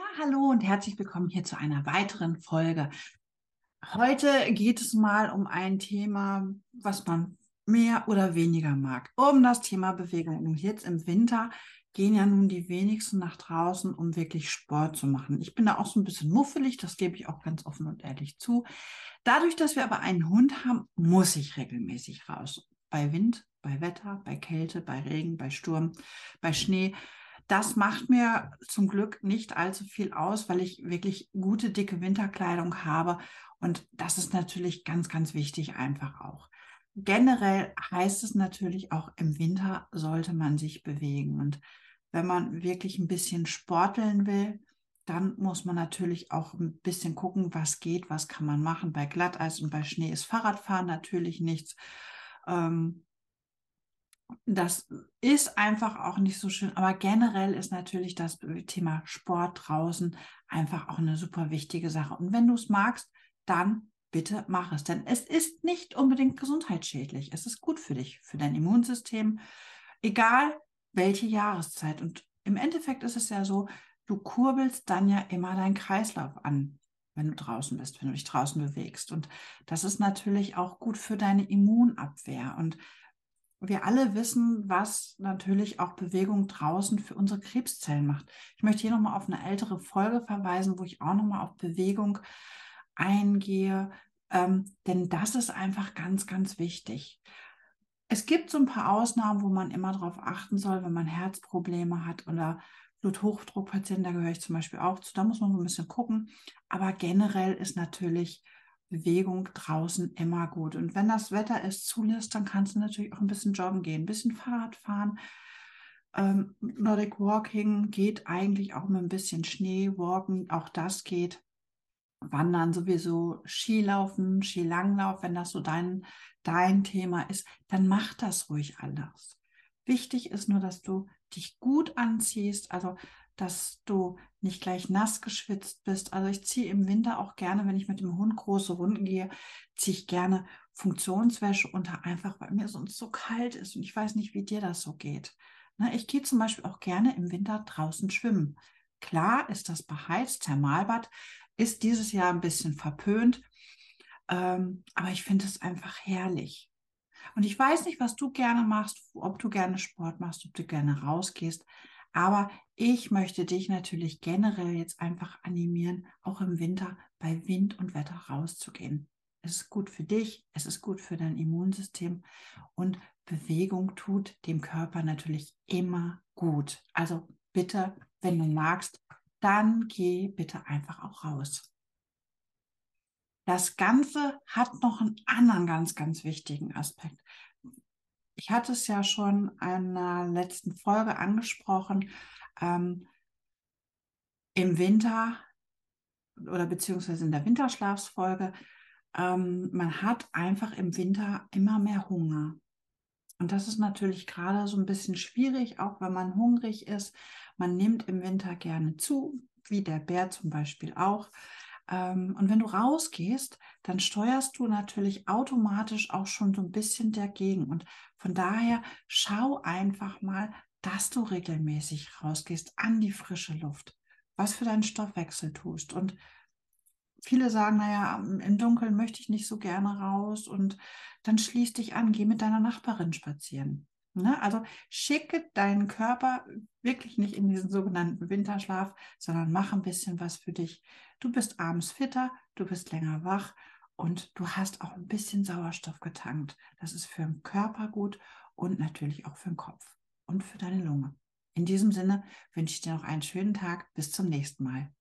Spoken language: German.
Ja, hallo und herzlich willkommen hier zu einer weiteren Folge. Heute geht es mal um ein Thema, was man mehr oder weniger mag, um das Thema Bewegung. Und jetzt im Winter gehen ja nun die wenigsten nach draußen, um wirklich Sport zu machen. Ich bin da auch so ein bisschen muffelig, das gebe ich auch ganz offen und ehrlich zu. Dadurch, dass wir aber einen Hund haben, muss ich regelmäßig raus. Bei Wind, bei Wetter, bei Kälte, bei Regen, bei Sturm, bei Schnee. Das macht mir zum Glück nicht allzu viel aus, weil ich wirklich gute, dicke Winterkleidung habe. Und das ist natürlich ganz, ganz wichtig einfach auch. Generell heißt es natürlich auch, im Winter sollte man sich bewegen. Und wenn man wirklich ein bisschen sporteln will, dann muss man natürlich auch ein bisschen gucken, was geht, was kann man machen. Bei Glatteis und bei Schnee ist Fahrradfahren natürlich nichts. Ähm, das ist einfach auch nicht so schön. Aber generell ist natürlich das Thema Sport draußen einfach auch eine super wichtige Sache. Und wenn du es magst, dann bitte mach es. Denn es ist nicht unbedingt gesundheitsschädlich. Es ist gut für dich, für dein Immunsystem, egal welche Jahreszeit. Und im Endeffekt ist es ja so, du kurbelst dann ja immer deinen Kreislauf an, wenn du draußen bist, wenn du dich draußen bewegst. Und das ist natürlich auch gut für deine Immunabwehr. Und wir alle wissen, was natürlich auch Bewegung draußen für unsere Krebszellen macht. Ich möchte hier nochmal auf eine ältere Folge verweisen, wo ich auch nochmal auf Bewegung eingehe, ähm, denn das ist einfach ganz, ganz wichtig. Es gibt so ein paar Ausnahmen, wo man immer darauf achten soll, wenn man Herzprobleme hat oder Bluthochdruckpatienten, da gehöre ich zum Beispiel auch zu, da muss man so ein bisschen gucken. Aber generell ist natürlich Bewegung draußen immer gut. Und wenn das Wetter es zulässt, dann kannst du natürlich auch ein bisschen joggen gehen, ein bisschen Fahrrad fahren. Ähm, Nordic Walking geht eigentlich auch mit ein bisschen Schnee, Walken, auch das geht. Wandern sowieso, Skilaufen, Skilanglauf, wenn das so dein, dein Thema ist, dann mach das ruhig anders. Wichtig ist nur, dass du dich gut anziehst, also dass du nicht gleich nass geschwitzt bist. Also ich ziehe im Winter auch gerne, wenn ich mit dem Hund große Runden gehe, ziehe ich gerne Funktionswäsche unter, einfach weil mir sonst so kalt ist und ich weiß nicht, wie dir das so geht. Ne, ich gehe zum Beispiel auch gerne im Winter draußen schwimmen. Klar ist das beheizt, Thermalbad ist dieses Jahr ein bisschen verpönt, ähm, aber ich finde es einfach herrlich. Und ich weiß nicht, was du gerne machst, ob du gerne Sport machst, ob du gerne rausgehst, aber ich möchte dich natürlich generell jetzt einfach animieren, auch im Winter bei Wind und Wetter rauszugehen. Es ist gut für dich, es ist gut für dein Immunsystem und Bewegung tut dem Körper natürlich immer gut. Also bitte, wenn du magst, dann geh bitte einfach auch raus. Das Ganze hat noch einen anderen ganz, ganz wichtigen Aspekt. Ich hatte es ja schon in der letzten Folge angesprochen. Ähm, Im Winter oder beziehungsweise in der Winterschlafsfolge, ähm, man hat einfach im Winter immer mehr Hunger. Und das ist natürlich gerade so ein bisschen schwierig, auch wenn man hungrig ist. Man nimmt im Winter gerne zu, wie der Bär zum Beispiel auch. Ähm, und wenn du rausgehst, dann steuerst du natürlich automatisch auch schon so ein bisschen dagegen. Und von daher schau einfach mal, dass du regelmäßig rausgehst an die frische Luft, was für deinen Stoffwechsel tust. Und viele sagen, naja, im Dunkeln möchte ich nicht so gerne raus und dann schließ dich an, geh mit deiner Nachbarin spazieren. Ne? Also schicke deinen Körper wirklich nicht in diesen sogenannten Winterschlaf, sondern mach ein bisschen was für dich. Du bist abends fitter, du bist länger wach und du hast auch ein bisschen Sauerstoff getankt. Das ist für den Körper gut und natürlich auch für den Kopf und für deine Lunge. In diesem Sinne wünsche ich dir noch einen schönen Tag. Bis zum nächsten Mal.